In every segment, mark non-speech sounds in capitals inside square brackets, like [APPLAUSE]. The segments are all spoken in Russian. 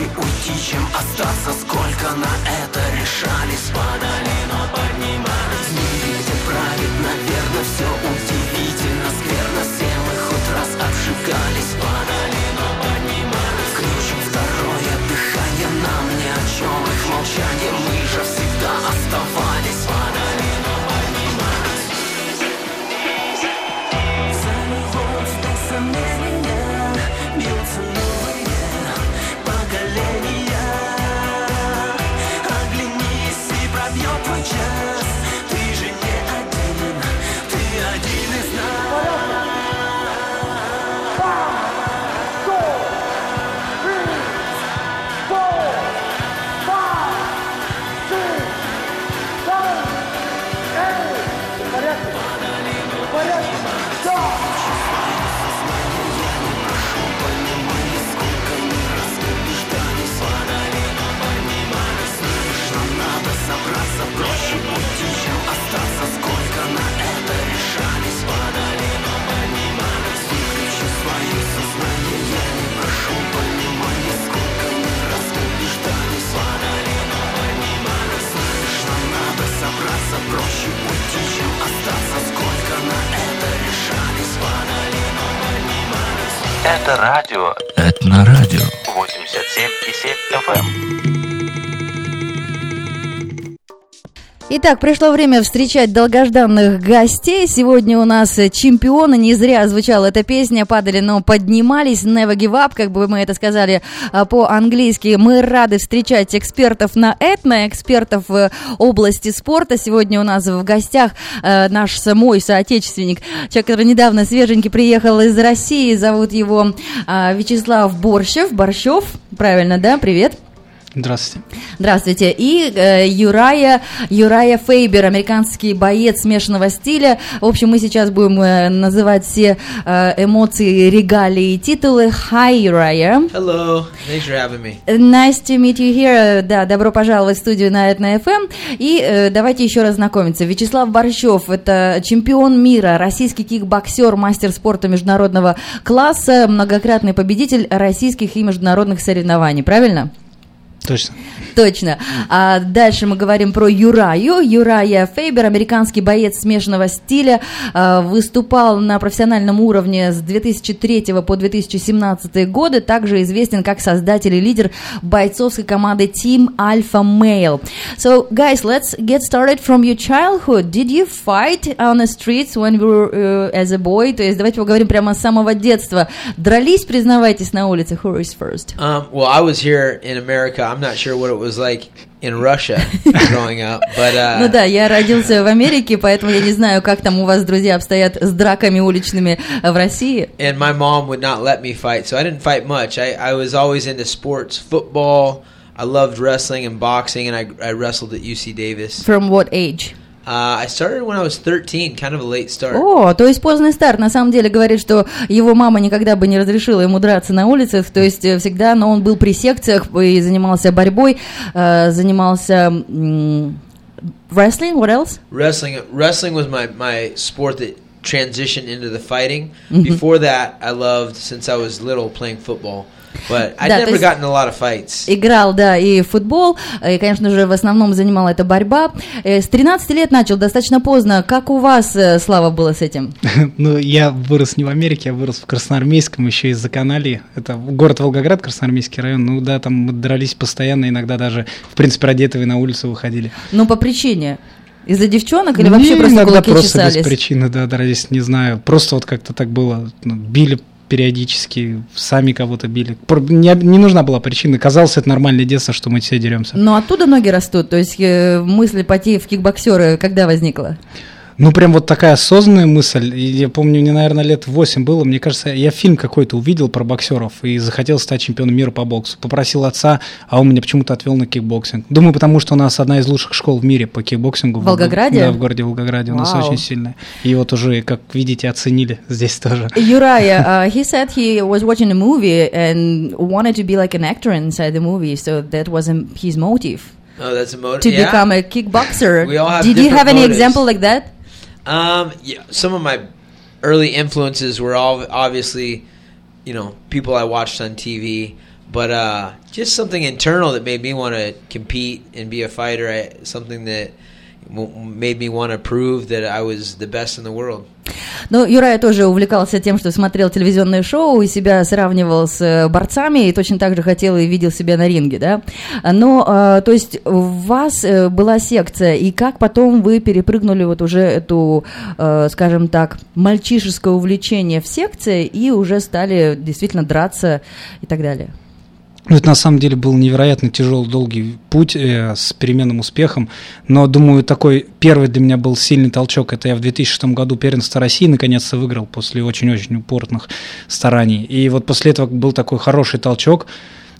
Проще уйти, чем остаться. Сколько на это решались Падали, Это радио Этнорадио. 87,7 FM. Итак, пришло время встречать долгожданных гостей. Сегодня у нас чемпионы. Не зря звучала эта песня. Падали, но поднимались. Never give up, как бы мы это сказали а, по-английски. Мы рады встречать экспертов на этно, экспертов в области спорта. Сегодня у нас в гостях э, наш мой соотечественник, человек, который недавно свеженький приехал из России. Зовут его а, Вячеслав Борщев. Борщев, правильно, да? Привет. Здравствуйте. Здравствуйте. И э, Юрая, Юрая Фейбер, американский боец смешанного стиля. В общем, мы сейчас будем э, называть все э, эмоции, регалии и титулы. Hi, Юрая. Hello, thanks for having me. Nice to meet you here. Да, добро пожаловать в студию на Этна FM. И э, давайте еще раз знакомиться. Вячеслав Борщев – это чемпион мира, российский кикбоксер, мастер спорта международного класса, многократный победитель российских и международных соревнований. Правильно? Точно. Точно. А дальше мы говорим про Юраю. Юрая Фейбер, американский боец смешанного стиля, а, выступал на профессиональном уровне с 2003 по 2017 годы. Также известен как создатель и лидер бойцовской команды Team Alpha Male. So, guys, let's get started from your childhood. Did you fight on the streets when you were uh, as a boy? То есть давайте поговорим прямо с самого детства. Дрались, признавайтесь, на улице? Who is first? Um, well, I was here in America. I'm not sure what it was like in Russia [LAUGHS] growing up, but uh, Ну да, я родился в Америке, поэтому я не знаю, как там у вас, друзья, обстоят с драками уличными в России. and my mom would not let me fight, so I didn't fight much. I, I was always into sports, football. I loved wrestling and boxing, and I, I wrestled at UC Davis. From what age? Uh, I started when I was 13, kind of a late start. О, то есть поздний старт. На самом деле говорит, что его мама никогда бы не разрешила ему драться на улицах, то есть э, всегда, но он был при секциях и занимался борьбой, э, занимался м, wrestling, what else? Wrestling wrestling was my, my sport that transitioned into the fighting. Before that, I loved since I was little playing football, But I Да, never есть- got in a lot of fights. Играл, да, и в футбол, и, конечно же, в основном занимала это борьба. Э, С 13 лет начал, достаточно поздно. Как у вас, э, Слава, было с этим? [LAUGHS] Ну, я вырос не в Америке, я вырос в Красноармейском, еще из-за Канали. Это город Волгоград, Красноармейский район. Ну да, там мы дрались постоянно, иногда даже, в принципе, одетые на улицу выходили. Ну, по причине. Из-за девчонок или Не, вообще просто иногда кулаки просто без чесались? причины, да, дрались, не знаю. Просто вот как-то так было. Ну, били периодически, сами кого-то били. Не, не нужна была причина. Казалось, это нормальное детство, что мы все деремся. Но оттуда ноги растут, то есть э, мысль пойти в кикбоксеры когда возникла? Ну, прям вот такая осознанная мысль. Я помню, мне, наверное, лет 8 было. Мне кажется, я фильм какой-то увидел про боксеров и захотел стать чемпионом мира по боксу. Попросил отца, а он меня почему-то отвел на кикбоксинг. Думаю, потому что у нас одна из лучших школ в мире по кикбоксингу. В Волгограде? Да, в городе Волгограде. У нас Вау. очень сильная. И вот уже, как видите, оценили здесь тоже. Uriah, [LAUGHS] uh, he said he was watching a movie and wanted to be like an actor inside the movie, so that was um, his motive Oh, that's a motive. to yeah. become a kickboxer. We all have Did you have any motives. example like that? Um, yeah, some of my early influences were all obviously, you know, people I watched on TV, but uh, just something internal that made me want to compete and be a fighter. I, something that made me want to prove that I was the best in the world. Ну, Юрай тоже увлекался тем, что смотрел телевизионные шоу и себя сравнивал с э, борцами, и точно так же хотел и видел себя на ринге, да? Но, э, то есть, у вас э, была секция, и как потом вы перепрыгнули вот уже эту, э, скажем так, мальчишеское увлечение в секции и уже стали действительно драться и так далее? Ну, это на самом деле был невероятно тяжелый, долгий путь э, с переменным успехом. Но, думаю, такой первый для меня был сильный толчок. Это я в 2006 году первенство России наконец-то выиграл после очень-очень упорных стараний. И вот после этого был такой хороший толчок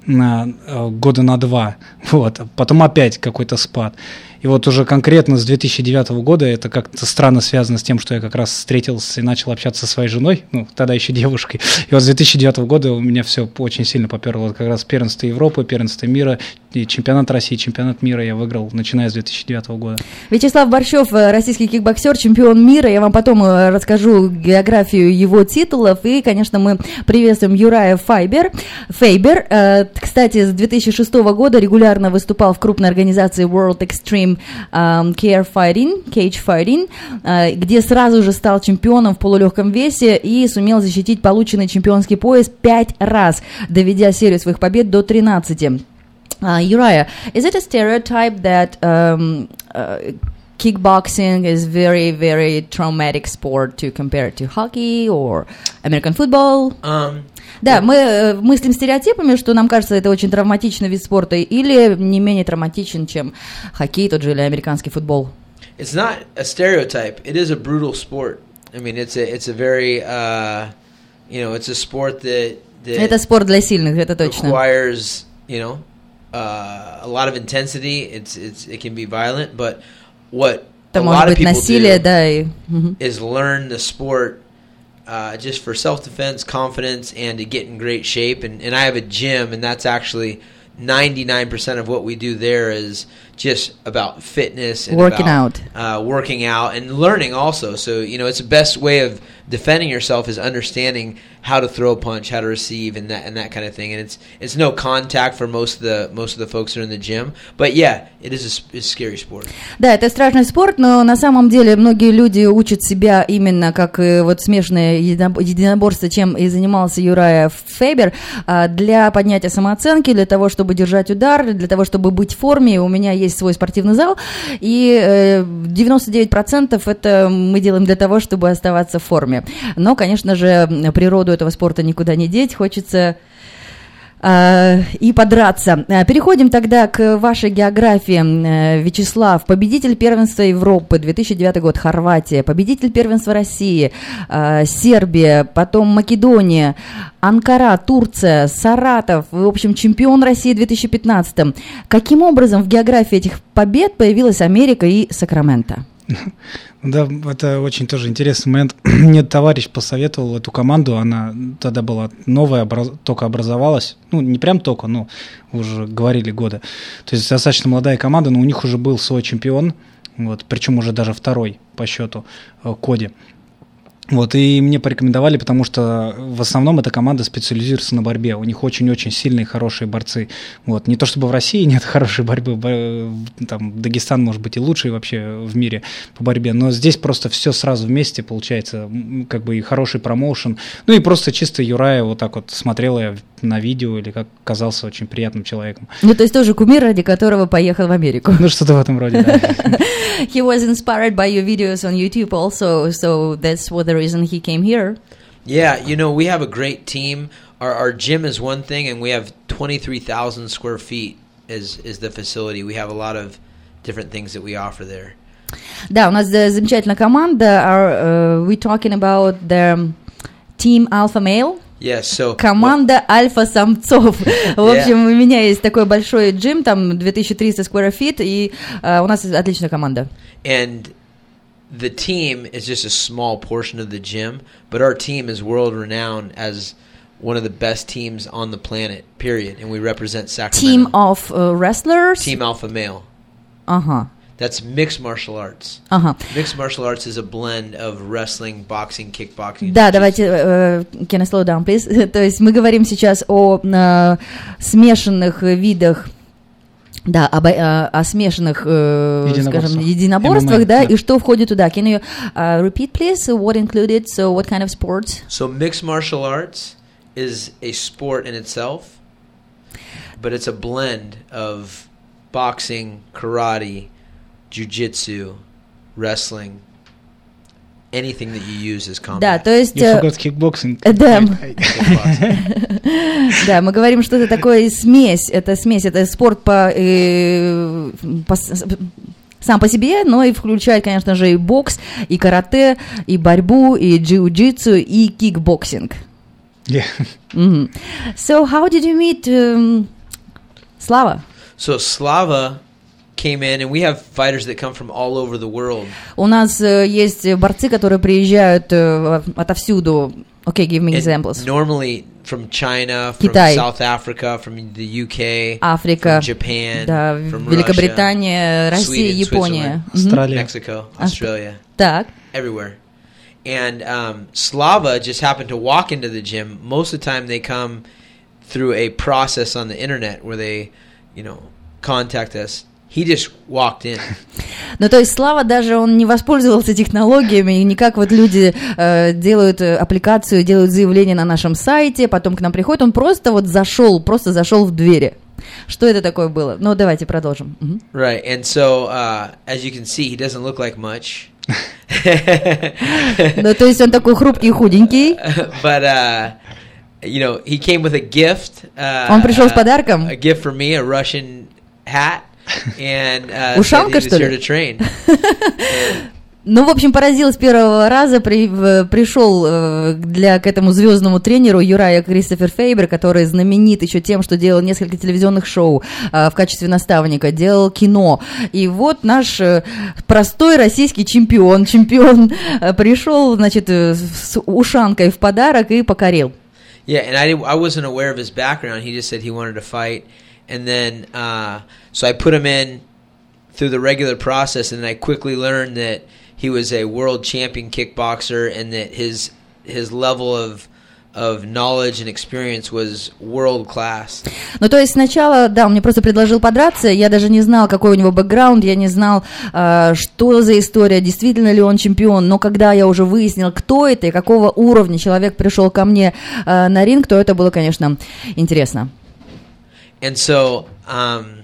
на э, года на два. Вот. Потом опять какой-то спад. И вот уже конкретно с 2009 года это как-то странно связано с тем, что я как раз встретился и начал общаться со своей женой, ну, тогда еще девушкой. И вот с 2009 года у меня все очень сильно поперло. Как раз первенство Европы, первенство мира, и чемпионат России, чемпионат мира я выиграл, начиная с 2009 года. Вячеслав Борщев, э, российский кикбоксер, чемпион мира. Я вам потом э, расскажу географию его титулов. И, конечно, мы приветствуем Юрая Файбер. Фейбер, э, кстати, с 2006 года регулярно выступал в крупной организации World Extreme эм, Care Fighting, Cage Fighting, э, где сразу же стал чемпионом в полулегком весе и сумел защитить полученный чемпионский пояс пять раз, доведя серию своих побед до 13. Uh, Uriah, is it a stereotype that um, uh, kickboxing is very, very traumatic sport to compare to hockey or American football? Um, Да, мы э, мыслим стереотипами, что нам кажется, это очень травматичный вид спорта, или не менее травматичен, чем хоккей, тот же или американский футбол. it's not a stereotype. It is a brutal sport. I mean, it's a it's a very uh, you know, it's a sport that that Это спорт для сильных, это точно. requires you know uh, a lot of intensity. It's it's it can be violent, but what Это a может lot of быть people насилие, do да, и... мгм. is learn the sport uh, just for self defense, confidence, and to get in great shape. And, and I have a gym, and that's actually ninety nine percent of what we do there is just about fitness and Working about, out. uh, working out, and learning also. So you know, it's the best way of defending yourself is understanding how to throw a punch, how to receive, and that and that kind of thing. And it's it's no contact for most of the most of the folks that are in the gym, but yeah, it is a, a scary sport. Да, это страшный спорт, но на самом деле многие люди учат себя именно как э, вот единоб- единоборство, чем и занимался Юрая Фейбер, а, для поднятия самооценки, для того, чтобы держать удар, для того, чтобы быть в форме. У меня есть свой спортивный зал, и э, 99% это мы делаем для того, чтобы оставаться в форме. Но, конечно же, природу этого спорта никуда не деть, хочется э, и подраться. Э, Переходим тогда к вашей географии. Э, Вячеслав, победитель первенства Европы, 2009 год, Хорватия, победитель первенства России, э, Сербия, потом Македония, Анкара, Турция, Саратов, в общем, чемпион России в 2015. Каким образом в географии этих побед появилась Америка и Сакраменто? [LAUGHS] Да, это очень тоже интересный момент. [CLEARS THROAT] Мне товарищ посоветовал эту команду, она тогда была новая, образ- только образовалась. Ну, не прям только, но уже говорили года. То есть достаточно молодая команда, но у них уже был свой чемпион, вот, причем уже даже второй по счету, э, Коди. Вот, и мне порекомендовали, потому что в основном эта команда специализируется на борьбе. У них очень-очень сильные, хорошие борцы. Вот, не то чтобы в России нет хорошей борьбы, бо- там Дагестан может быть и лучший вообще в мире по борьбе, но здесь просто все сразу вместе получается, как бы и хороший промоушен. Ну и просто чисто Юрая вот так вот смотрел я на видео или как казался очень приятным человеком. Ну, то есть тоже кумир, ради которого поехал в Америку. Ну что-то в этом роде, да. [LAUGHS] he was inspired by your videos on YouTube also, so that's what the reason he came here. Yeah, you know, we have a great team. Our our gym is one thing, and we have twenty three thousand square feet is is the facility. We have a lot of different things that we offer there. Да, у нас э, замечательная команда. Are, uh, we talking about the team Alpha Male? Yes, so Команда альфа-самцов. В общем, у меня есть такой большой джим, там 2300 square feet, и э, у нас отличная команда. and the team is just a small portion of the gym, but our team is world renowned as one of the best teams on the planet. Period, and we represent Sacramento. Team of uh, wrestlers. Team Alpha Male. Ага. That's mixed martial arts. Ага. Mixed martial arts is a blend of wrestling, boxing, kickboxing. Да, jiu-jitsu. давайте, э, can I slow down, please? [LAUGHS] То есть мы говорим сейчас о э, смешанных видах да, об, э, о смешанных, э, Единоборствах. скажем, единоборствах, MMA, да, да. и что входит туда. Can you uh, repeat, please, what included, so what kind of sports? So mixed martial arts is a sport in itself, but it's a blend of boxing, karate, jujitsu, wrestling, anything that you use as Да, combat. то есть... You э, forgot kickboxing. [LAUGHS] Да. Kickboxing. Да, мы говорим, что это такое смесь, это смесь, это спорт по, э, сам по себе, но и включает, конечно же, и бокс, и карате, и борьбу, и джиу-джитсу, и кикбоксинг. Yeah. Мгм. So, how did you meet um, Слава? so Slava came in, and we have fighters that come from all over the world. У нас э, есть борцы, которые приезжают э, отовсюду. Okay, give me And examples. normally from China, from Китай. South Africa, from the UK, Африка, from Japan, да, from Великобритания, Россия, Sweden, Япония. Switzerland. Мгм. Австралия. Mexico, Австр- Australia, Так. everywhere. And um, Slava just happened to walk into the gym. Most of the time, they come through a process on the internet where they, you know, contact us. He just walked in. [LAUGHS] Ну, то есть Слава даже он не воспользовался технологиями, и не как вот люди э, делают э, аппликацию, делают заявление на нашем сайте, потом к нам приходит, он просто вот зашел, просто зашел в двери. Что это такое было? Ну, давайте продолжим. Right. And so, uh, as you can see, he doesn't look like much. [LAUGHS] Ну, то есть он такой хрупкий худенький. [LAUGHS] but uh, you know, he came with a gift. Uh, Он пришел с uh, подарком. A gift for me, a Russian hat, and uh, [LAUGHS] Ушанка, что ли? [LAUGHS] Ну, в общем, поразил с первого раза, при- пришел э, для, к этому звездному тренеру Юрая Кристофер Фейбер, который знаменит еще тем, что делал несколько телевизионных шоу э, в качестве наставника, делал кино. И вот наш э, простой российский чемпион, чемпион пришел, значит, с ушанкой в подарок и покорил. Yeah, and I I wasn't aware of his background. He just said he wanted to fight, and then uh, so I put him in through the regular process, and I quickly learned that he was a world champion kickboxer, and that his his level of of knowledge and experience was world class. Ну, то есть сначала, да, он мне просто предложил подраться, я даже не знал, какой у него бэкграунд, я не знал, э, что за история, действительно ли он чемпион, но когда я уже выяснил, кто это и какого уровня человек пришел ко мне э, на ринг, то это было, конечно, интересно. And so, um,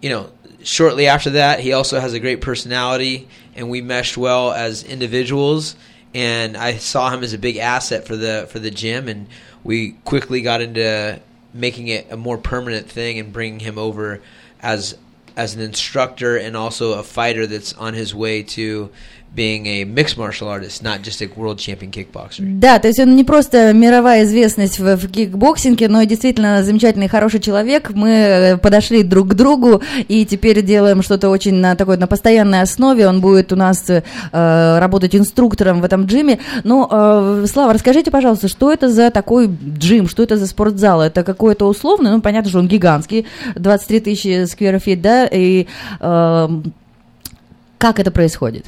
you know, shortly after that, he also has a great personality, and we meshed well as individuals. And I saw him as a big asset for the for the gym, and we quickly got into making it a more permanent thing and bringing him over as as an instructor and also a fighter that's on his way to being a mixed martial artist, not just a world champion kickboxer. Да, то есть он не просто мировая известность в, в кикбоксинге, но и действительно замечательный, хороший человек. Мы э, подошли друг к другу и теперь делаем что-то очень на такой на постоянной основе. Он будет у нас э, работать инструктором в этом джиме. Но, э, Слава, расскажите, пожалуйста, что это за такой джим, что это за спортзал? Это какой-то условный, ну, понятно, что он гигантский, 23 тысячи feet, да, и э, как это происходит?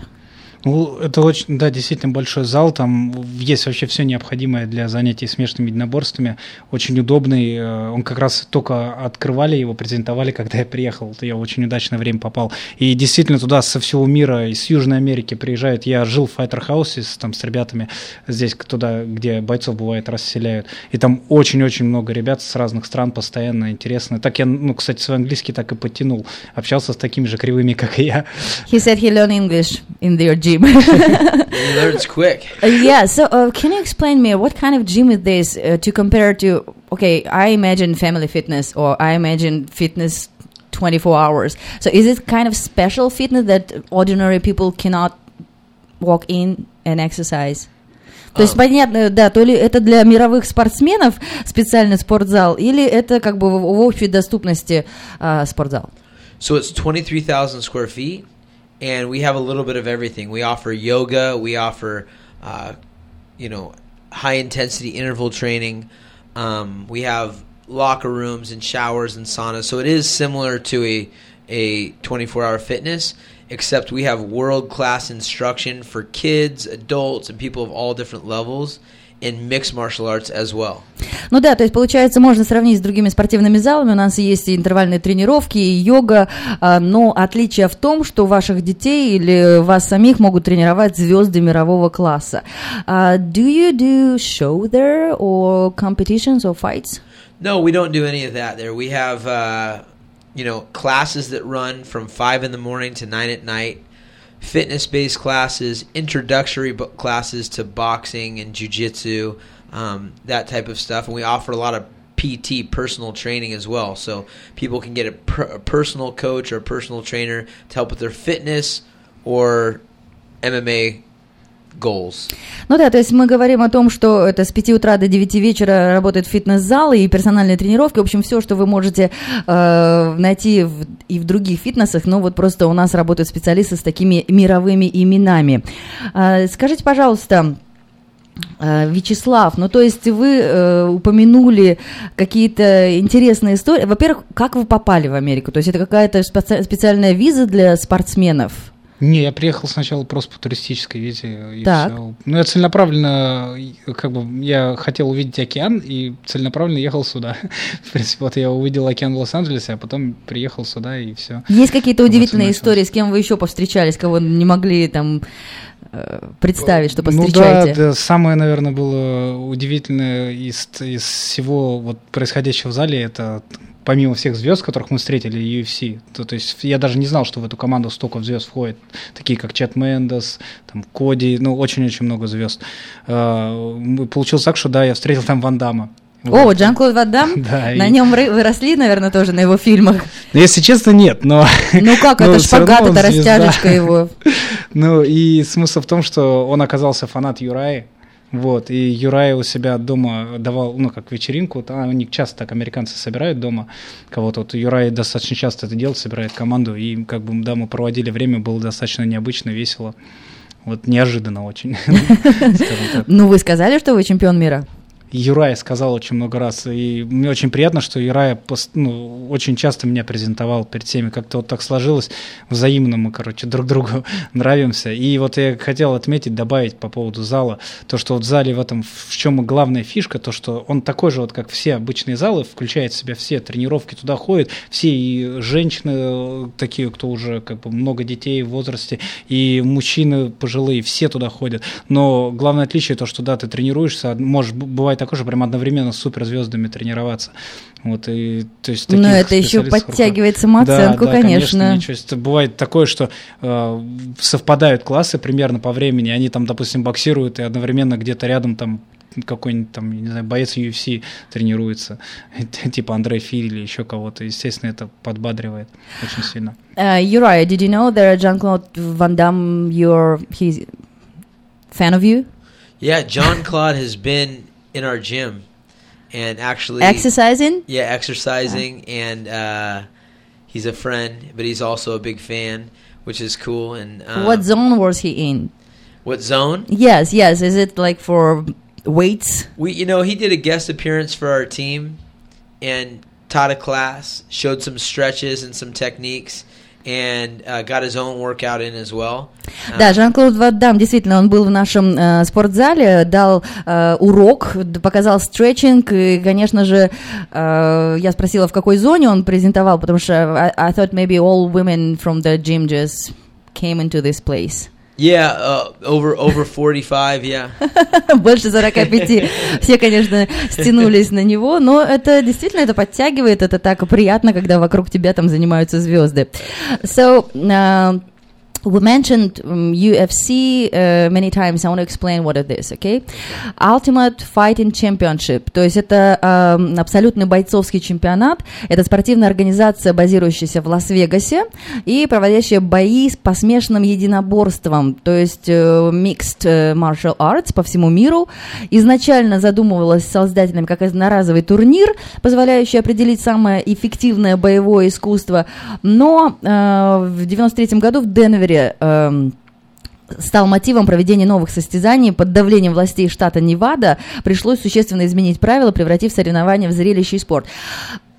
Ну, это очень, да, действительно большой зал, там есть вообще все необходимое для занятий смешанными единоборствами, очень удобный, э, он как раз только открывали его, презентовали, когда я приехал, я в очень удачное время попал, и действительно туда со всего мира, из Южной Америки приезжают, я жил в Fighter House там, с ребятами здесь, туда, где бойцов бывает расселяют, и там очень-очень много ребят с разных стран, постоянно интересно, так я, ну, кстати, свой английский так и подтянул, общался с такими же кривыми, как и я, He said he learned English in their. And [LAUGHS] he learns quick. Uh, yeah, so uh, can you explain me what kind of gym is this uh, to compare to? Okay, I imagine family fitness or I imagine fitness 24 hours. So is it kind of special fitness that ordinary people cannot walk in and exercise? То есть, А. понятно, да, то ли это для мировых спортсменов специальный спортзал, или это как бы в, в общей доступности а, спортзал? So it's 23,000 square feet, and we have a little bit of everything. We offer yoga, we offer, uh, you know, high intensity interval training. Um, we have locker rooms and showers and saunas. So it is similar to a a 24 hour fitness. except we have world class instruction for kids, adults, and people of all different levels in mixed martial arts as well. Ну да, то есть получается, можно сравнить с другими спортивными залами. У нас есть и интервальные тренировки, и йога, а, но отличие в том, что ваших детей или вас самих могут тренировать звезды мирового класса. А, do you do show there or competitions or fights? No, we don't do any of that there. We have, uh, you know, classes that run from 5 in the morning to 9 at night, fitness based classes, introductory classes to boxing and jujitsu, um, that type of stuff. And we offer a lot of PT, personal training as well. So people can get a, per- a personal coach or a personal trainer to help with their fitness or MMA goals. Ну да, то есть мы говорим о том, что это с 5 утра до 9 вечера работают фитнес-залы и персональные тренировки. В общем, все, что вы можете э, найти в, и в других фитнесах, но вот просто у нас работают специалисты с такими мировыми именами. Э, скажите, пожалуйста, э, Вячеслав, ну то есть вы э, упомянули какие-то интересные истории. Во-первых, как вы попали в Америку? То есть это какая-то специ- специальная виза для спортсменов? Не, я приехал сначала просто по туристической визе. И Так. всё. Ну, я целенаправленно, как бы, я хотел увидеть океан и целенаправленно ехал сюда. [LAUGHS] В принципе, вот я увидел океан в Лос-Анджелесе, а потом приехал сюда и все. Есть какие-то Вот удивительные началось. истории, с кем вы еще повстречались, кого не могли там э, представить, что Ну да, повстречаете? да, самое, наверное, было удивительное из, из всего вот происходящего в зале, это помимо всех звезд, которых мы встретили, UFC, то, то есть я даже не знал, что в эту команду столько звезд входит, такие как Чет Мендес, там Коди, ну очень-очень много звезд. М, Получилось так, что да, я встретил там Ван Дамма. О, Вот. Джан-Клод Ван Дам? [LAUGHS] Да, На и- нем вы вы росли, наверное, тоже на его фильмах. Ну, Если честно, нет, но... [LAUGHS] Ну как, [LAUGHS] это шпагат, это растяжечка его. Ну и смысл в том, что он оказался фанат Юраи. Вот, и Юрай у себя дома давал, ну, как вечеринку, там они часто так, американцы собирают дома кого-то, вот Юрай достаточно часто это делает, собирает команду, и как бы, да, мы проводили время, было достаточно необычно, весело, вот неожиданно очень. [LAUGHS] Ну, вы сказали, что вы чемпион мира? Юрай сказал очень много раз, и мне очень приятно, что пос- ну, очень часто меня презентовал перед всеми, как-то вот так сложилось, взаимно мы, короче, друг другу [LAUGHS] нравимся. И вот я хотел отметить, добавить по поводу зала, то, что вот в зале в этом, в чем главная фишка, то, что он такой же вот, как все обычные залы, включает в себя все тренировки, туда ходят, все и женщины э, такие, кто уже как бы много детей в возрасте, и мужчины пожилые, все туда ходят. Но главное отличие то, что да, ты тренируешься, можешь б- бывает такое же прям одновременно с суперзвездами тренироваться. Вот и то есть Но это еще подтягивает Да, самооценку, да, конечно. ничего себе. бывает такое, что э, совпадают классы примерно по времени, они там, допустим, боксируют и одновременно где-то рядом там какой-нибудь там, я не знаю, боец UFC тренируется, [LAUGHS] типа Андрей Филь или еще кого-то. Естественно, это подбадривает очень сильно. Uh, Uriah, did you know that Jean-Claude Van Damme, you're, he's fan of you? Yeah, John Claude has been in our gym and actually Exercising? Yeah, exercising, and uh, he's a friend, but he's also a big fan, which is cool. And um, What zone was he in? What zone? Yes, yes. Is it like for weights? We, you know, he did a guest appearance for our team, and taught a class, showed some stretches and some techniques, and uh, got his own workout in as well. Uh, Да, Жан-Клод Ван Дам, действительно, он был в нашем э, спортзале, дал э, урок, показал стретчинг, и, конечно же, э, я спросила, в какой зоне он презентовал, потому что I, I thought maybe all women from the gym just came into this place. Yeah, uh, over over forty five. Yeah. [LAUGHS] Больше 45. Все, конечно, стянулись на него, но это действительно это подтягивает, это так приятно, когда вокруг тебя там занимаются звезды. So, uh, we mentioned um, UFC uh, many times. I want to explain what it is, okay? Ultimate Fighting Championship. То есть это um, абсолютный бойцовский чемпионат. Это спортивная организация, базирующаяся в Лас-Вегасе и проводящая бои с- смешанным единоборствам, то есть э, mixed э, martial arts по всему миру. Изначально задумывалась создателями как одноразовый турнир, позволяющий определить самое эффективное боевое искусство. Но э, в 93 году в Денвере эм, стал мотивом проведения новых состязаний под давлением властей штата Невада, пришлось существенно изменить правила, превратив соревнования в зрелище спорт.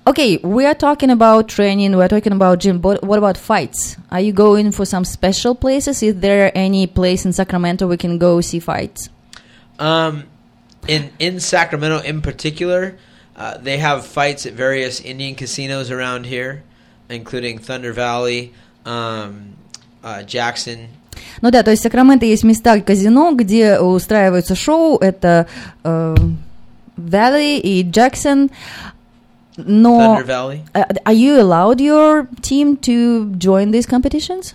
Okay, we are talking about training. We are talking about gym. But what about fights? Are you going for some special places? Is there any place in Sacramento we can go see fights? Um, in in Sacramento, in particular, uh, they have fights at various Indian casinos around here, including Thunder Valley, um, uh, Jackson. Ну да, то есть в Сакраменто есть места казино, где устраиваются шоу. Это э, Valley и Jackson. Но Thunder Valley. uh, are you allowed your team to join these competitions?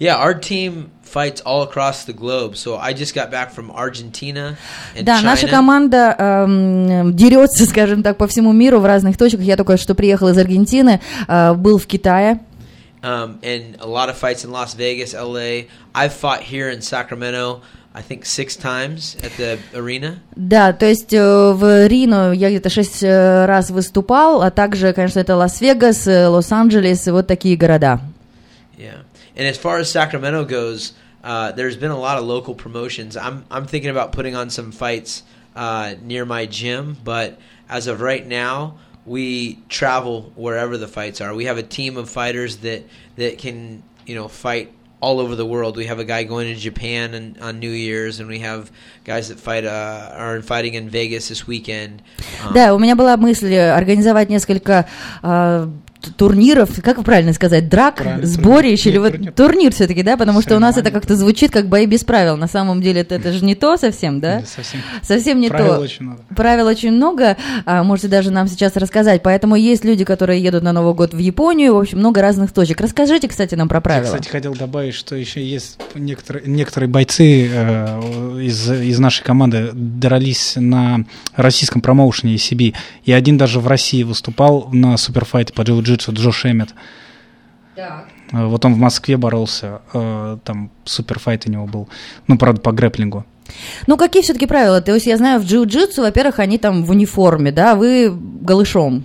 Yeah, our team fights all across the globe. So I just got back from Argentina and Да, China. наша команда эм, дерется, скажем так, по всему миру в разных точках. Я только что приехал из Аргентины, э, был в Китае. um, and a lot of fights in Las Vegas, LA. I've fought here in Sacramento, I think six times at the arena. Да, то есть э, в Рино я где-то шесть э, раз выступал, а также, конечно, это Лас-Вегас, э, Лос-Анджелес, вот такие города. Yeah, and as far as Sacramento goes, uh, there's been a lot of local promotions. I'm I'm thinking about putting on some fights uh, near my gym, but as of right now, we travel wherever the fights are. We have a team of fighters that that can you know fight all over the world. We have a guy going to Japan and, on New Year's, and we have guys that fight uh, are fighting in Vegas this weekend. Um, Да, у меня была мысль э, организовать несколько э, т- турниров, как правильно сказать, драк, Правильно, сборищ или турнир. вот Турнир. турнир все-таки, да, потому Всё что у нас это как-то звучит как бои без правил. На самом деле это, это же не то совсем, да? Да, совсем. Совсем не Правил то. очень много. Правил очень много, а, можете даже нам сейчас рассказать. Поэтому есть люди, которые едут на Новый год в Японию, в общем, много разных точек. Расскажите, кстати, нам про Я, правила. кстати, хотел добавить, что еще есть некоторые, некоторые бойцы э, из, из нашей команды дрались на российском промоушене ECB. И один даже в России выступал на суперфайте по джиу-джитсу Джош Эммет. Э, Вот он в Москве боролся, э, там суперфайт у него был. Ну, правда, по грэплингу. Ну, какие все-таки правила? То есть я знаю, в джиу-джитсу, во-первых, они там в униформе, да, вы голышом.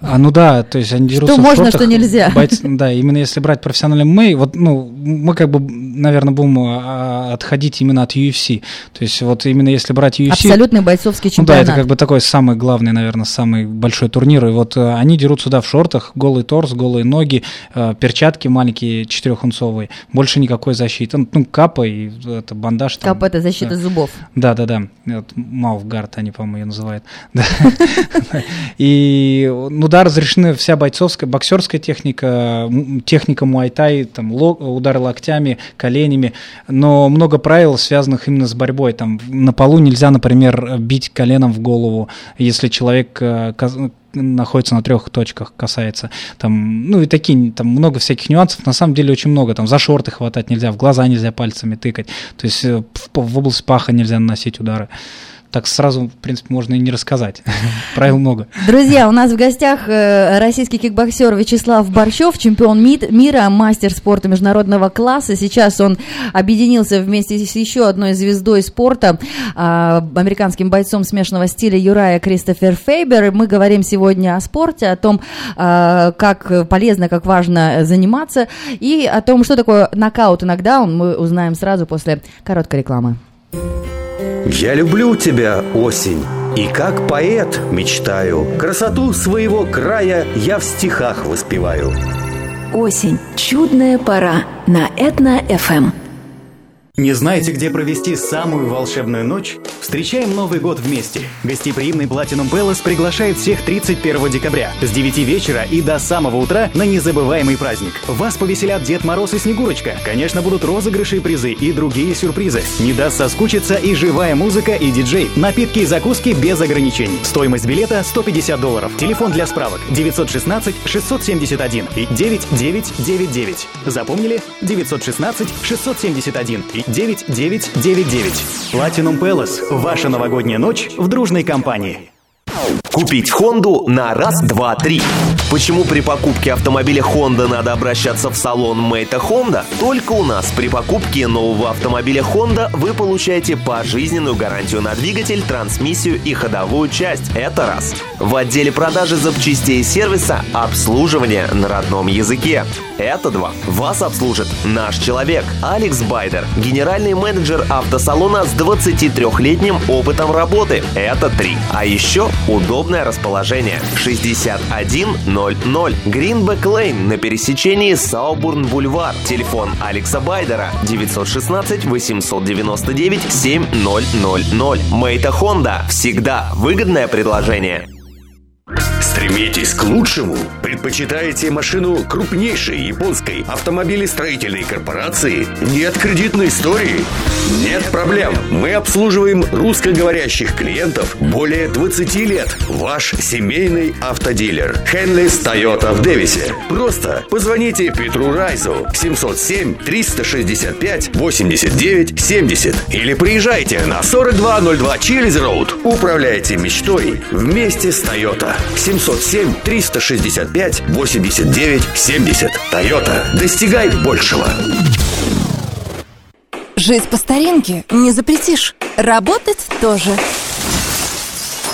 А, ну да, то есть они дерутся в можно, шортах. что нельзя. Бойцы- да, именно если брать профессиональный ММА, вот, ну, мы как бы, наверное, будем а, отходить именно от UFC. То есть вот именно если брать UFC... Абсолютный бойцовский Ну да, чемпионат. это как бы такой самый главный, наверное, самый большой турнир. И вот э, они дерут сюда в шортах, голый торс, голые ноги, э, перчатки маленькие, четырехунцовые. Больше никакой защиты. Ну, капа и это бандаж. там. Кап это защита Да. зубов. Да, да, да. Вот Мауфгард они, по-моему, ее называют. [LAUGHS] Да. И, ну да, разрешены вся бойцовская, боксерская техника, техника муайтай, там, удары локтями, коленями, но много правил, связанных именно с борьбой. Там на полу нельзя, например, бить коленом в голову, если человек э, находится на трех точках, касается. Там, ну и такие, там много всяких нюансов, на самом деле очень много. Там за шорты хватать нельзя, в глаза нельзя пальцами тыкать. То есть э, в, в область паха нельзя наносить удары. Так сразу, в принципе, можно и не рассказать. [LAUGHS] Правил много. Друзья, у нас в гостях э, российский кикбоксер Вячеслав Борщев, чемпион мира, мастер спорта международного класса. Сейчас он объединился вместе с еще одной звездой спорта, а, американским бойцом смешанного стиля Юрая Кристофер Фейбер. Мы говорим сегодня о спорте, о том, а, как полезно, как важно заниматься, и о том, что такое нокаут и нокдаун, мы узнаем сразу после короткой рекламы. Я люблю тебя, осень, и как поэт мечтаю. Красоту своего края я в стихах воспеваю. Осень. Чудная пора на Этно-ФМ. Не знаете, где провести самую волшебную ночь? Встречаем Новый год вместе. Гостеприимный Platinum Palace приглашает всех 31 декабря с 9 вечера и до самого утра на незабываемый праздник. Вас повеселят Дед Мороз и Снегурочка. Конечно, будут розыгрыши призы и другие сюрпризы. Не даст соскучиться и живая музыка и диджей. Напитки и закуски без ограничений. Стоимость билета 150 долларов. Телефон для справок 916 671 и 9999. Запомнили? 916 671 и 9999. Platinum Palace. Ваша новогодняя ночь в дружной компании. Купить Хонду на раз, два, три. Почему при покупке автомобиля Honda надо обращаться в салон Мэйта Honda? Только у нас при покупке нового автомобиля Honda вы получаете пожизненную гарантию на двигатель, трансмиссию и ходовую часть. Это раз. В отделе продажи запчастей и сервиса обслуживание на родном языке. Это два. Вас обслужит наш человек Алекс Байдер, генеральный менеджер автосалона с 23-летним опытом работы. Это три. А еще удобное расположение. 6100 Гринбек Лейн на пересечении Саубурн-Бульвар. Телефон Алекса Байдера 916 899 7000. Мейта Хонда. Всегда выгодное предложение. Стремитесь к лучшему? Предпочитаете машину крупнейшей японской автомобилестроительной корпорации? Нет кредитной истории? Нет проблем. Мы обслуживаем русскоговорящих клиентов более 20 лет. Ваш семейный автодилер. Хенлис Тойота в Дэвисе. Просто позвоните Петру Райзу 707 365 89 70 или приезжайте на 4202 Чилиз Роуд. Управляйте мечтой вместе с Тойота. 707 365 89 70. Тойота. Достигай большего. Жить по старинке не запретишь. Работать тоже.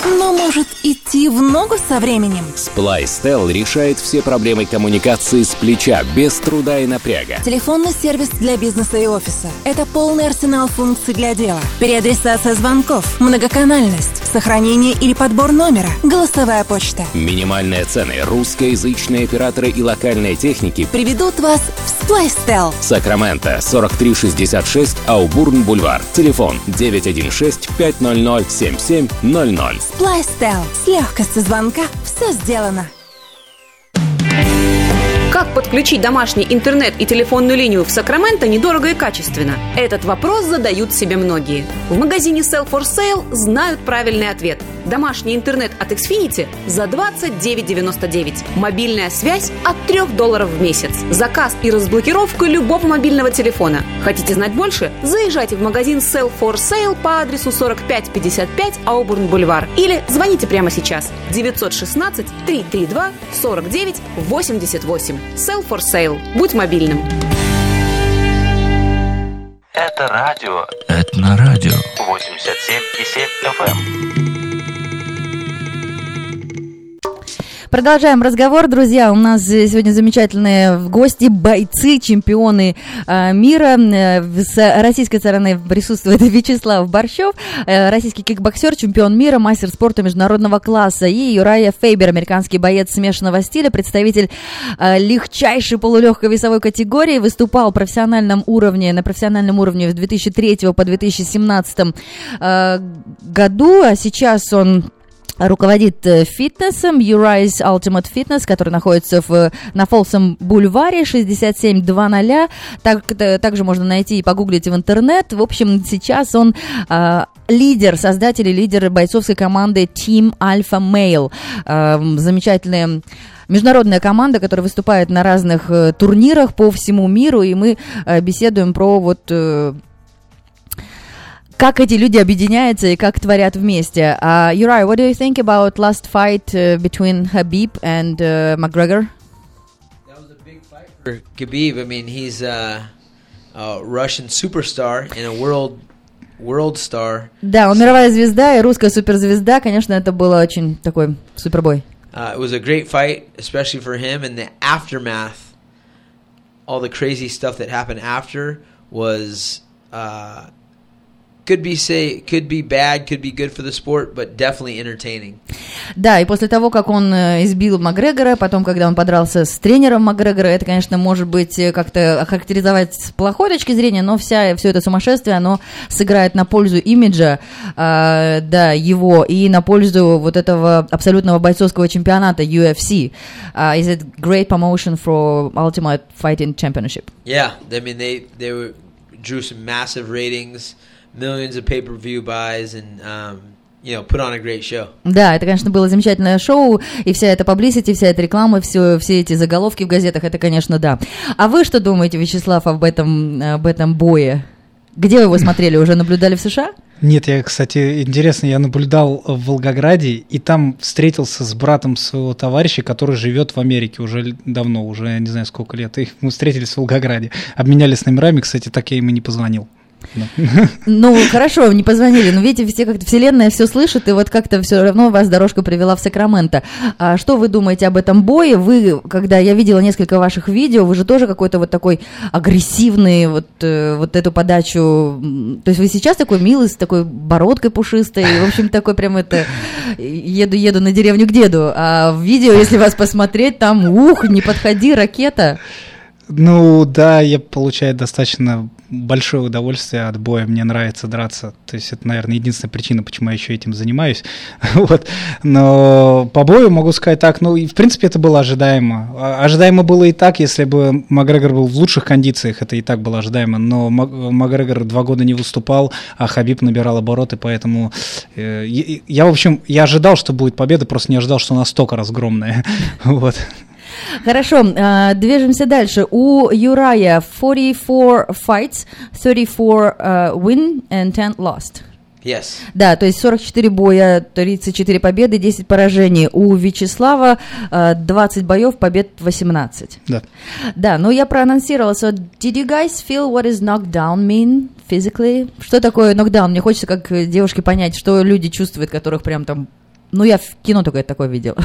Но может идти в ногу со временем. Splystel решает все проблемы коммуникации с плеча, без труда и напряга. Телефонный сервис для бизнеса и офиса. Это полный арсенал функций для дела. Переадресация звонков, многоканальность, сохранение или подбор номера, голосовая почта. Минимальные цены, русскоязычные операторы и локальные техники Приведут вас в Splystel. Сакраменто, 4366 Аубурн Бульвар. Телефон 916 500 7700. Splystel. С легкостью звонка все сделано. Как подключить домашний интернет и телефонную линию в Сакраменто недорого и качественно? Этот вопрос задают себе многие. В магазине Sell for Sale знают правильный ответ. Домашний интернет от Xfinity за 29,99. Мобильная связь от 3 долларов в месяц. Заказ и разблокировка любого мобильного телефона. Хотите знать больше? Заезжайте в магазин Sell for Sale по адресу 4555 Аубурн Бульвар или звоните прямо сейчас 916 332 49 88. Sell for Sale. Будь мобильным. Это радио. Это на радио. 87,7 FM. Продолжаем разговор, друзья. У нас сегодня замечательные гости, бойцы, чемпионы э, мира. С российской стороны присутствует [LAUGHS] Вячеслав Борщев, э, российский кикбоксер, чемпион мира, мастер спорта международного класса. И Юрая Фейбер, американский боец смешанного стиля, представитель э, легчайшей полулегкой весовой категории. Выступал в профессиональном уровне, на профессиональном уровне в 2003 по 2017 э, году. А сейчас он руководит э, фитнесом Uri's Ultimate Fitness, который находится в, на Фолсом бульваре 6720. Так, э, также можно найти и погуглить в интернет. В общем, сейчас он э, лидер, создатель и лидер бойцовской команды Team Alpha Male. Э, замечательные международная команда, которая выступает на разных э, турнирах по всему миру, и мы беседуем про вот как эти люди объединяются и как творят вместе. Uh, Uriah, what do you think about last fight uh, between Habib and uh, McGregor? For Khabib, I mean, he's a, a Russian superstar and a world world star. Да, он мировая звезда и русская суперзвезда. Конечно, это было очень такой супербой. Uh, it was a great fight, especially for him. And the aftermath, all the crazy stuff that happened after was uh, could be say could be bad, could be good for the sport, but definitely entertaining. Да, и после того, как он э, избил Макгрегора, потом, когда он подрался с тренером Макгрегора, это, конечно, может быть э, как-то охарактеризовать с плохой точки зрения, но вся, все это сумасшествие, оно сыграет на пользу имиджа, э, да, его, и на пользу вот этого абсолютного бойцовского чемпионата UFC. Uh, is it great promotion for Ultimate Fighting Championship? Yeah, I mean they they were, drew some massive ratings, millions of pay per view buys, and um, you know put on a great show. Да, это, конечно, было замечательное шоу, и вся эта паблисити, вся эта реклама, все, все эти заголовки в газетах, это, конечно, да. А вы что думаете, Вячеслав, об этом, об этом бое? Где вы его смотрели? Уже наблюдали в США? Нет, я, кстати, интересно, я наблюдал в Волгограде, и там встретился с братом своего товарища, который живет в Америке уже давно, уже я не знаю сколько лет. И мы встретились в Волгограде, обменялись номерами, кстати, так я ему не позвонил. Ну, хорошо, не позвонили, но видите, все как-то вселенная все слышит, и вот как-то все равно вас дорожка привела в Сакраменто. А что вы думаете об этом бое? Вы, когда я видела несколько ваших видео, вы же тоже какой-то вот такой агрессивный, вот, э, вот эту подачу, то есть вы сейчас такой милый, с такой бородкой пушистой, и, в общем, такой прям это, еду-еду на деревню к деду, а в видео, если вас посмотреть, там, ух, не подходи, ракета. Ну да, я получаю достаточно большое удовольствие от боя. Мне нравится драться. То есть это, наверное, единственная причина, почему я еще этим занимаюсь. [LAUGHS] вот. Но по бою могу сказать так, ну, и в принципе это было ожидаемо. А, ожидаемо было и так, если бы Макгрегор был в лучших кондициях, это и так было ожидаемо. Но Макгрегор два года не выступал, а Хабиб набирал обороты, поэтому э, я, в общем, я ожидал, что будет победа, просто не ожидал, что настолько разгромная. [LAUGHS] вот. Хорошо, э, движемся дальше. У Юрая 44 fights, 34 uh, win and 10 lost. Yes. Да, то есть 44 боя, 34 победы, 10 поражений. У Вячеслава uh, 20 боев, побед 18. Да. Да, ну я проанонсировала. So, did you guys feel what is knockdown mean physically? Что такое knockdown? Мне хочется как девушке понять, что люди чувствуют, которых прям там... Ну, я в кино только такое видела.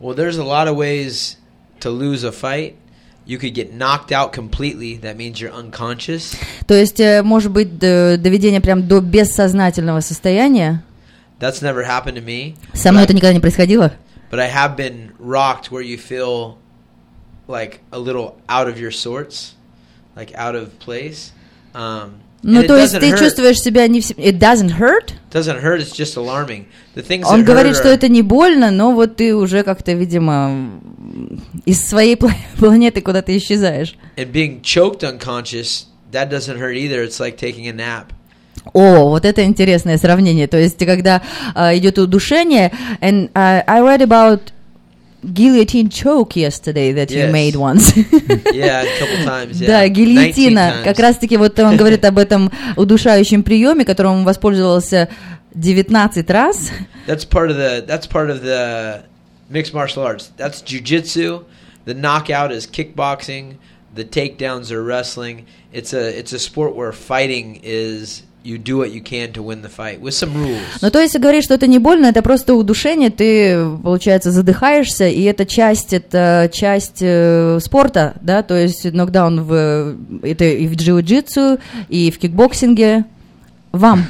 Well, there's a lot of ways to lose a fight. You could get knocked out completely. That means you're unconscious. То есть, может быть, доведение прям до бессознательного состояния. That's never happened to me. Со мной это никогда не происходило. But I have been rocked where you feel like a little out of your sorts, like out of place. Um, ну, то есть ты hurt. чувствуешь себя не в It doesn't hurt? Doesn't hurt, it's just alarming. The things Он говорит, что это не больно, но вот ты уже как-то, видимо, из своей [LAUGHS] планеты куда-то исчезаешь. And being choked unconscious, that doesn't hurt either. It's like taking a nap. О, вот это интересное сравнение. То есть, когда uh, идет удушение, and uh, I read about guillotine choke yesterday that yes. you made once. [LAUGHS] yeah, a couple [LAUGHS] times. Yeah. Да, гильотина. Как раз-таки вот он говорит об этом удушающем приеме, которым он воспользовался 19 раз. That's part of the. That's part of the mixed martial arts. That's jujitsu. The knockout is kickboxing. The takedowns are wrestling. It's a it's a sport where fighting is you do what you can to win the fight with some rules. Ну, то есть говоришь, что это не больно, это просто удушение, ты, получается, задыхаешься, и это часть, это часть э, спорта, да, то есть нокдаун в, это и в джиу-джитсу, и в кикбоксинге. Вам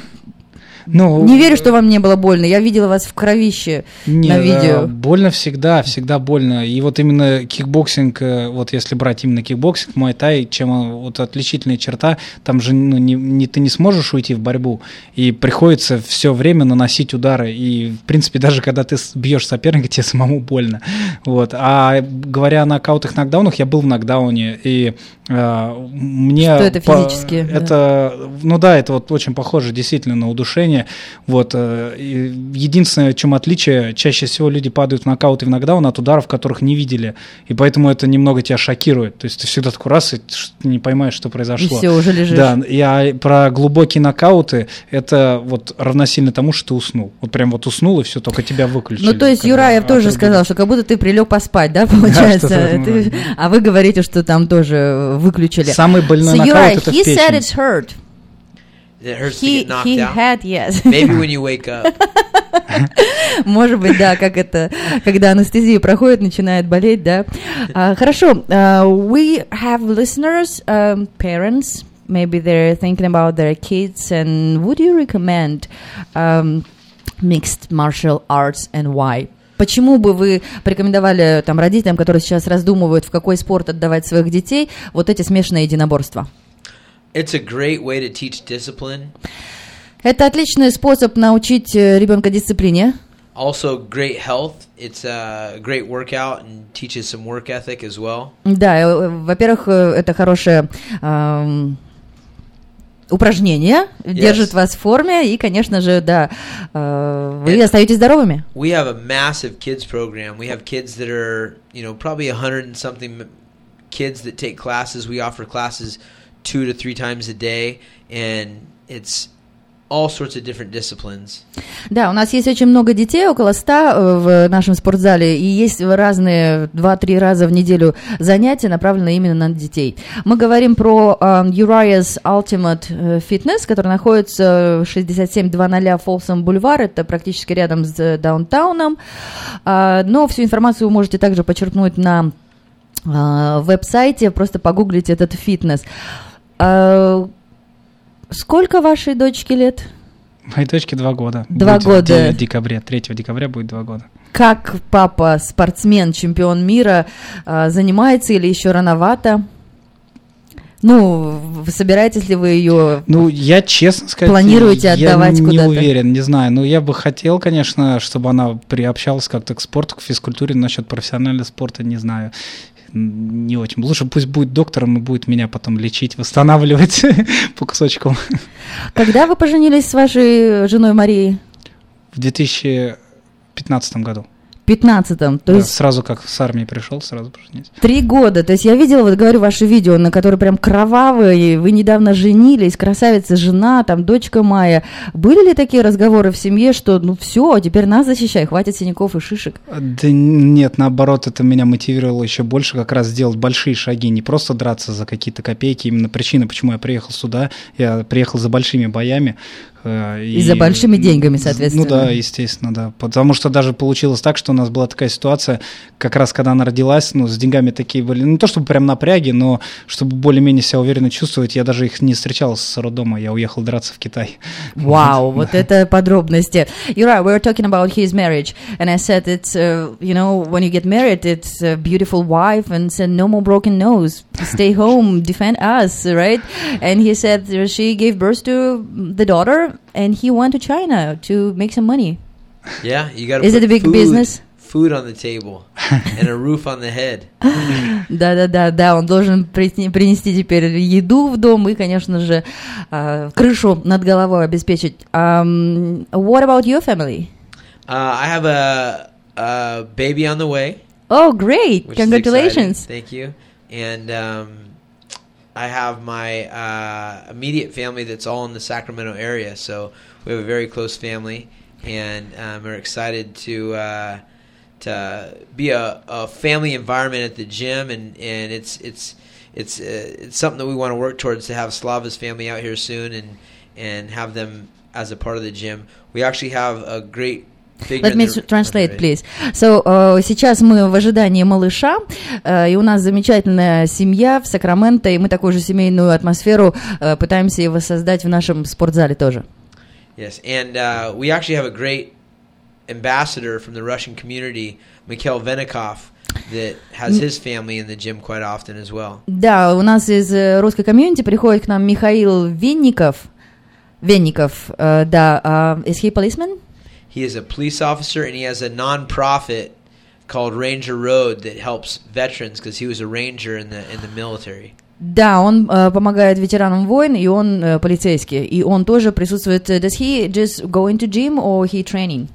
ну, не верю, что вам не было больно. Я видела вас в кровище не, на видео. Больно всегда, всегда больно. И вот именно кикбоксинг, э, вот если брать именно кикбоксинг, муай-тай, чем вот отличительная черта, там же ну, не, не, ты не сможешь уйти в борьбу, и приходится все время наносить удары. И, в принципе, даже когда ты бьешь соперника, тебе самому больно. Вот. А говоря о нокаутах, нокдаунах, я был в нокдауне, и э, мне... Что это физически? По, это, да. ну да, это вот очень похоже действительно на удушение движения. Вот. Э, единственное, чем отличие, чаще всего люди падают в нокаут и в нокдаун от ударов, которых не видели. И поэтому это немного тебя шокирует. То есть ты всегда такой раз, и ты не понимаешь, что произошло. И все, уже лежишь. Да, я про глубокие нокауты, это вот равносильно тому, что ты уснул. Вот прям вот уснул, и все, только тебя выключили. Ну, то есть Юраев тоже сказал, что как будто ты прилег поспать, да, получается? Да, ты, а вы говорите, что там тоже выключили. Самый больной so, нокаут Юрай, это he в said it hurt. Hurts he, to get knocked he out. had, yes. Maybe when you [LAUGHS] wake up. [LAUGHS] Может быть, да, как это, когда анестезия проходит, начинает болеть, да. Uh, хорошо, uh, we have listeners, um, parents, maybe they're thinking about their kids, and would you recommend um, mixed martial arts and why? Почему бы вы порекомендовали там родителям, которые сейчас раздумывают, в какой спорт отдавать своих детей, вот эти смешанные единоборства? It's a great way to teach discipline. Это отличный способ научить ребенка дисциплине. Also, great health. It's a great workout and teaches some work ethic as well. Да, во-первых, это хорошее эм, упражнение, yes. держит вас в форме, и, конечно же, да, э, вы And остаетесь здоровыми. We have a massive kids program. We have kids that are, you know, probably a hundred and something kids that take classes. We offer classes two to three times a day, and it's all sorts of different disciplines. Да, у нас есть очень много детей, около ста э, в нашем спортзале, и есть разные два-три раза в неделю занятия, направленные именно на детей. Мы говорим про э, Uriah's Ultimate э, Fitness, который находится 6700 Фолсом Бульвар, это практически рядом с э, даунтауном, А, но всю информацию вы можете также почерпнуть на а, веб-сайте, просто погуглите этот фитнес. А, Сколько вашей дочке лет? Моей дочке два года. Два Будет года. В декабре, 3 декабря будет два года. Как папа, спортсмен, чемпион мира, а, занимается или еще рановато? Ну, собираетесь ли вы ее... Ну, я честно сказать, Планируете я отдавать не куда-то? уверен, не знаю. Но я бы хотел, конечно, чтобы она приобщалась как-то к спорту, к физкультуре. Насчет профессионального спорта не знаю. Не очень. Лучше пусть будет доктором и будет меня потом лечить, восстанавливать [LAUGHS] по кусочкам. Когда вы поженились с вашей женой Марией? В 2015 году. В 15-м, то Да, есть Сразу как с армии пришел, сразу поженился. три года. То есть я видела, вот говорю, ваши видео, на которые прям кровавые, вы недавно женились, красавица жена, там дочка Майя. Были ли такие разговоры в семье, что ну все, теперь нас защищай, хватит синяков и шишек? Да нет, наоборот, это меня мотивировало еще больше как раз сделать большие шаги, не просто драться за какие-то копейки. Именно причина, почему я приехал сюда, я приехал за большими боями. Э, И за большими деньгами, соответственно. Ну да, естественно, да. Потому что даже получилось так, что у нас была такая ситуация, как раз когда она родилась, ну, с деньгами такие были, ну, не то чтобы прям напряги, но чтобы более-менее себя уверенно чувствовать, я даже их не встречал с роддома, я уехал драться в Китай. [LAUGHS] Вау, вот это подробности. Right, we were talking about his marriage, and I said it's, uh, you know, when you get married, it's a beautiful wife, and said no more broken nose, stay home, defend us, right? And he said she gave birth to the daughter, and he went to China to make some money. Yeah, you got to Is it a big business? Food on the table [LAUGHS] and a roof on the head. [LAUGHS] Да-да-да, да, он должен присни- принести теперь еду в дом и, конечно же, а, крышу над головой обеспечить. Um, what about your family? Uh, I have a, a baby on the way. Oh, great! which is Congratulations! exciting. Thank you. And um, I have my uh, immediate family that's all in the Sacramento area. So we have a very close family, and um, we're excited to uh, to be a, a family environment at the gym, and, and it's it's it's uh, it's something that we want to work towards to have Slava's family out here soon, and and have them as a part of the gym. We actually have a great. Let me translate, please. So, э, сейчас мы в ожидании малыша, э, и у нас замечательная семья в Сакраменто, и мы такую же семейную атмосферу э, пытаемся и воссоздать в нашем спортзале тоже. Yes, and uh, we actually have a great ambassador from the Russian community, Mikhail Venikov, that has his family in the gym quite often as well. Да, у нас из э, русской комьюнити приходит к нам Михаил Винников. Венников, э, да. а, is he policeman? He is a police officer, and he has a non-profit called Ranger Road that helps veterans because he was a ranger in the in the military. Да, он э, помогает ветеранам войн, и он э, полицейский. И он тоже присутствует. э, Does he just go into gym or he training?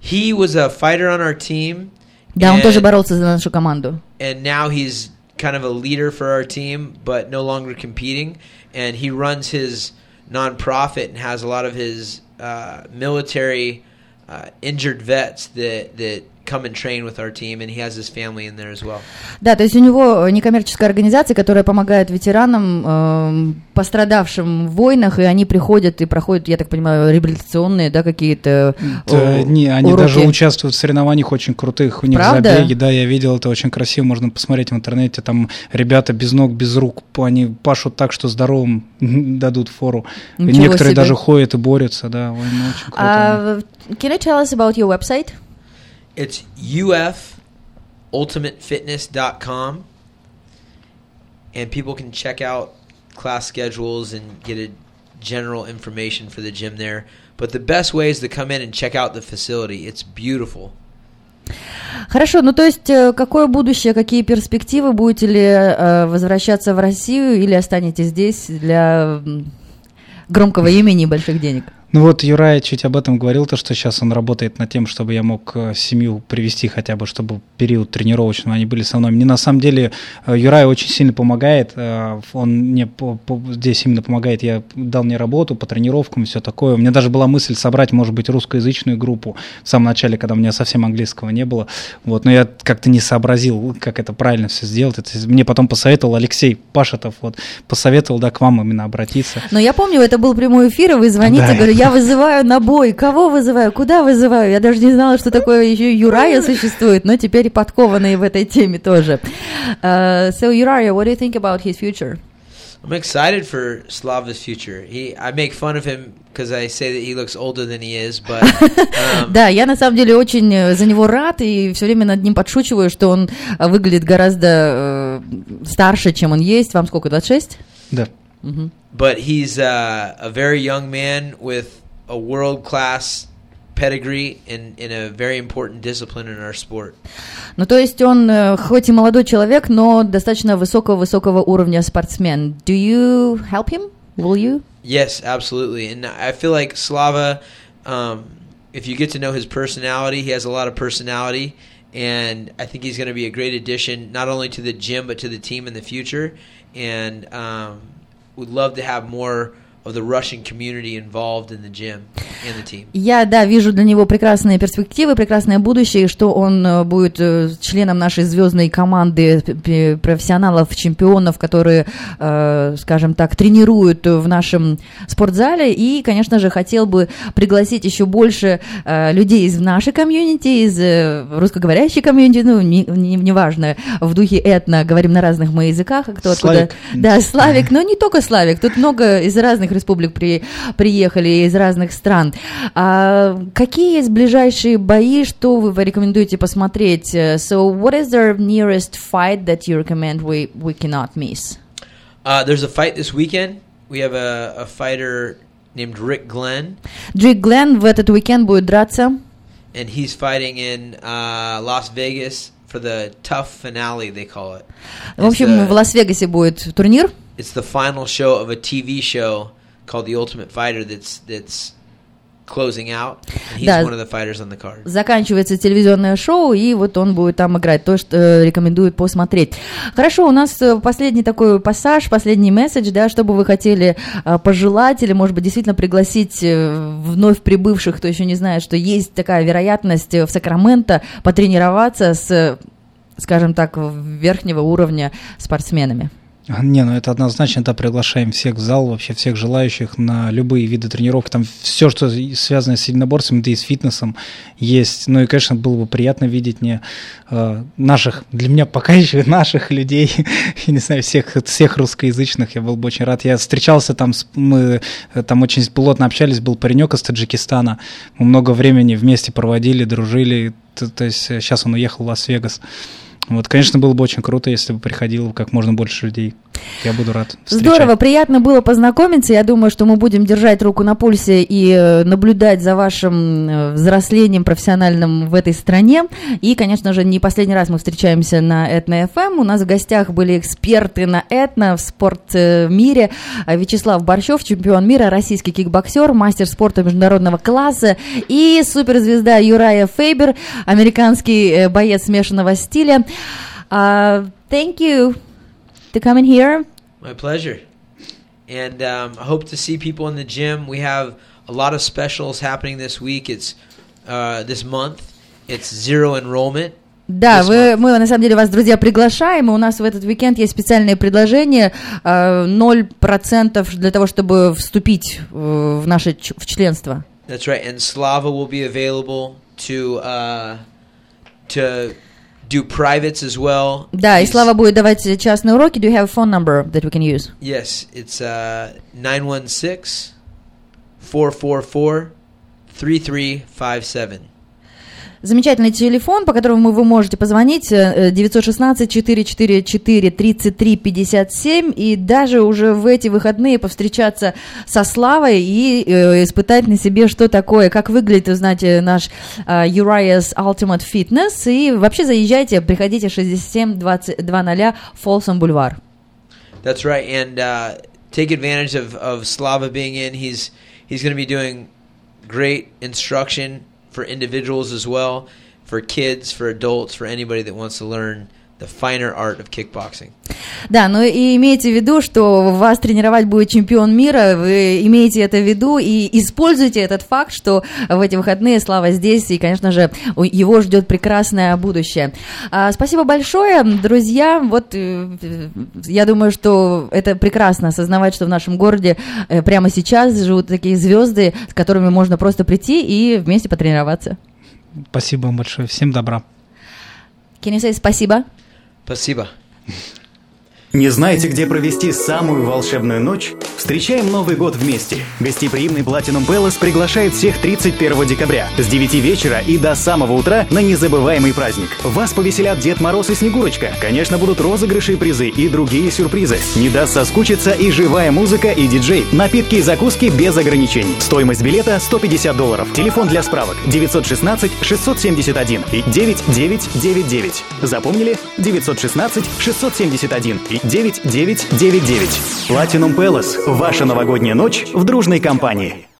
He was a fighter on our team, Да, он and, тоже боролся за нашу команду. and now he's kind of a leader for our team, but no longer competing. And he runs his nonprofit and has a lot of his uh, military uh, injured vets that that come and train with our team, and he has his family in there as well. Да, то есть у него некоммерческая организация, которая помогает ветеранам, эм, пострадавшим в войнах, и они приходят и проходят, я так понимаю, реабилитационные, да, какие-то Да, э, не, они уроки. даже участвуют в соревнованиях очень крутых. У них Правда? забеги, да, я видел, это очень красиво, можно посмотреть в интернете. Там ребята без ног, без рук, они пашут так, что здоровым [LAUGHS] дадут фору. Ничего Некоторые себе. даже ходят и борются, да, очень круто. А, can you tell us about your website? It's ufultimatefitness.com, and people can check out class schedules and get a general information for the gym there. But the best way is to come in and check out the facility. It's beautiful. Хорошо, ну то есть э, какое будущее, какие перспективы? Будете ли э, возвращаться в Россию или останетесь здесь для м, громкого имени и больших денег? Ну вот Юрай чуть об этом говорил, то, что сейчас он работает над тем, чтобы я мог э, семью привести хотя бы, чтобы период тренировочный они были со мной. Мне на самом деле э, Юрай очень сильно помогает, э, он мне по, по, здесь именно помогает, я дал мне работу по тренировкам, все такое. У меня даже была мысль собрать, может быть, русскоязычную группу в самом начале, когда у меня совсем английского не было. Вот, но я как-то не сообразил, как это правильно все сделать. Это мне потом посоветовал Алексей Пашетов, вот, посоветовал, да, к вам именно обратиться. Но я помню, это был прямой эфир, и вы звоните, да. говорю, я вызываю на бой. Кого вызываю? Куда вызываю? Я даже не знала, что такое еще Юрая существует, но теперь подкованные в этой теме тоже. Uh, so, Uriah, what do you think about his future? I'm excited for Slava's future. He, I make fun of him because I say that he looks older than he is, but. Um, [LAUGHS] да, я на самом деле очень э, за него рад и все время над ним подшучиваю, что он э, выглядит гораздо э, старше, чем он есть. Вам сколько, 26? Да. Mm-hmm. But he's uh, a very young man with a world class pedigree in, in a very important discipline in our sport. Ну, то есть он э, хоть и молодой человек, но достаточно высокого-высокого уровня спортсмен. Do you help him? Will you? Yes, absolutely. And I feel like Slava, um, if you get to know his personality, he has a lot of personality. And I think he's going to be a great addition, not only to the gym, but to the team in the future. And um, would love to have more of the Russian community involved in the gym and the team. Я, да, вижу для него прекрасные перспективы, прекрасное будущее, что он э, будет э, членом нашей звездной команды профессионалов, чемпионов, которые, э, скажем так, тренируют в нашем спортзале. И, конечно же, хотел бы пригласить еще больше людей из нашей комьюнити, из русскоговорящей комьюнити, ну, неважно, не, не в духе этно, говорим на разных мы языках, кто Славик. откуда. Да, Славик, но не только Славик, тут много из разных республик при, приехали, из разных стран. А, какие есть ближайшие бои, что вы рекомендуете посмотреть? So, what is the nearest fight that you recommend we, we cannot miss? Uh, there's a fight this weekend. We have a, a fighter named Rick Glenn. Rick Glenn в этот уикенд будет драться. And he's fighting in uh, Las Vegas for the tough finale, they call it. В общем, the, в Лас-Вегасе будет турнир. It's the final show of a TV show called The Ultimate Fighter that's that's closing out. And he's да. one of the fighters on the card. Заканчивается телевизионное шоу, и вот он будет там играть, то, что э, рекомендует посмотреть. Хорошо, у нас э, последний такой пассаж, последний месседж, да, что бы вы хотели э, пожелать, или, может быть, действительно пригласить э, вновь прибывших, кто еще не знает, что есть такая вероятность в Сакраменто потренироваться с, скажем так, верхнего уровня спортсменами. Не, ну это однозначно, да, приглашаем всех в зал, вообще всех желающих на любые виды тренировок. Там все, что связано с единоборством, да и с фитнесом есть. Ну и, конечно, было бы приятно видеть не э, наших, для меня пока еще [LAUGHS] наших людей, [LAUGHS] я не знаю, всех, всех русскоязычных, я был бы очень рад. Я встречался там, с, мы там очень плотно общались, был паренек из Таджикистана, мы много времени вместе проводили, дружили, то, то есть сейчас он уехал в Лас-Вегас. Вот, конечно, было бы очень круто, если бы приходило как можно больше людей. Я буду рад. Встречать. Здорово, приятно было познакомиться. Я думаю, что мы будем держать руку на пульсе и э, наблюдать за вашим э, взрослением профессиональным в этой стране. И, конечно же, не последний раз мы встречаемся на Этно ФМ. У нас в гостях были эксперты на Этно в спорт-мире. Вячеслав Борщев, чемпион мира, российский кикбоксер, мастер спорта международного класса. И суперзвезда Юрая Фейбер, американский э, боец смешанного стиля. Uh, thank you to come in here. My pleasure. And um, I hope to see people in the gym. We have a lot of specials happening this week. It's uh, this month. It's zero enrollment. Да, вы, мы на самом деле вас, друзья, приглашаем. И у нас в этот уикенд есть специальные предложения. 0% для того, чтобы вступить в наше в членство. That's right. And Slava will be available to, uh, to do privates as well. Да, и Слава будет давать частные уроки. Do you have a phone number that we can use? Yes, it's uh, 916 444 3357. Замечательный телефон, по которому вы можете позвонить 916-444-3357 и даже уже в эти выходные повстречаться со Славой и э, испытать на себе, что такое, как выглядит, узнать наш э, Uriah's Ultimate Fitness. И вообще заезжайте, приходите 67-20 Folsom Boulevard. That's right, and uh, take advantage of, of Slava being in. He's, he's going to be doing great instruction for individuals as well, for kids, for adults, for anybody that wants to learn the finer art of kickboxing. Да, ну и имейте в виду, что вас тренировать будет чемпион мира, вы имеете это в виду и используйте этот факт, что в эти выходные Слава здесь, и, конечно же, его ждет прекрасное будущее. А, спасибо большое, друзья, вот э, я думаю, что это прекрасно осознавать, что в нашем городе э, прямо сейчас живут такие звезды, с которыми можно просто прийти и вместе потренироваться. Спасибо вам большое, всем добра. Can you say спасибо? Спасибо. Не знаете, где провести самую волшебную ночь? Встречаем Новый год вместе. Гостеприимный Platinum Palace приглашает всех 31 декабря с 9 вечера и до самого утра на незабываемый праздник. Вас повеселят Дед Мороз и Снегурочка. Конечно, будут розыгрыши и призы и другие сюрпризы. Не даст соскучиться и живая музыка и диджей. Напитки и закуски без ограничений. Стоимость билета 150 долларов. Телефон для справок 916 671 и 9999. Запомнили? 916 671 и 9999. Platinum Palace. Ваша новогодняя ночь в дружной компании.